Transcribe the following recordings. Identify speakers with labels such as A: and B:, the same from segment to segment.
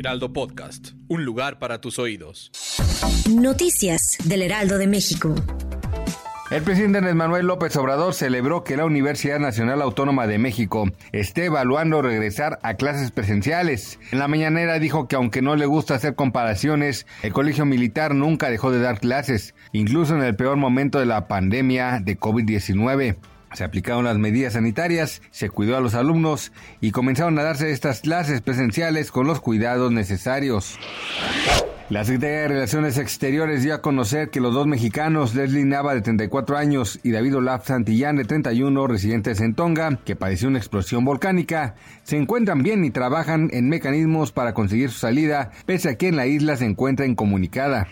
A: Heraldo Podcast, un lugar para tus oídos.
B: Noticias del Heraldo de México.
C: El presidente Andrés Manuel López Obrador celebró que la Universidad Nacional Autónoma de México esté evaluando regresar a clases presenciales. En la mañanera dijo que aunque no le gusta hacer comparaciones, el colegio militar nunca dejó de dar clases, incluso en el peor momento de la pandemia de COVID-19. Se aplicaron las medidas sanitarias, se cuidó a los alumnos y comenzaron a darse estas clases presenciales con los cuidados necesarios. La Secretaría de Relaciones Exteriores dio a conocer que los dos mexicanos, Leslie Nava de 34 años y David Olaf Santillán de 31, residentes en Tonga, que padeció una explosión volcánica, se encuentran bien y trabajan en mecanismos para conseguir su salida, pese a que en la isla se encuentra incomunicada.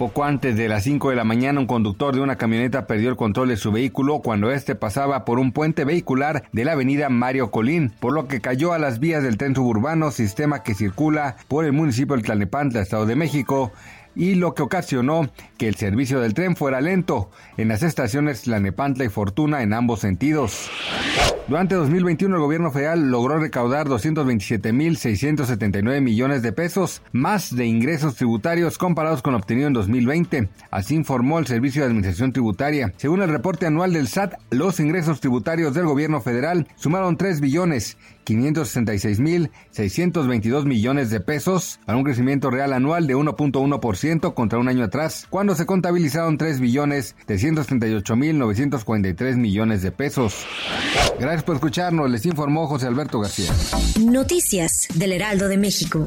C: Poco antes de las 5 de la mañana, un conductor de una camioneta perdió el control de su vehículo cuando este pasaba por un puente vehicular de la avenida Mario Colín, por lo que cayó a las vías del tren suburbano, sistema que circula por el municipio de Tlalnepantla, Estado de México, y lo que ocasionó que el servicio del tren fuera lento en las estaciones Tlanepantla y Fortuna en ambos sentidos. Durante 2021 el gobierno federal logró recaudar 227.679 millones de pesos más de ingresos tributarios comparados con obtenido en 2020. Así informó el Servicio de Administración Tributaria. Según el reporte anual del SAT, los ingresos tributarios del gobierno federal sumaron 3 billones 566.622 millones de pesos, a un crecimiento real anual de 1.1% contra un año atrás, cuando se contabilizaron 3 billones 338.943 millones de pesos. Gracias por escucharnos, les informó José Alberto García.
B: Noticias del Heraldo de México.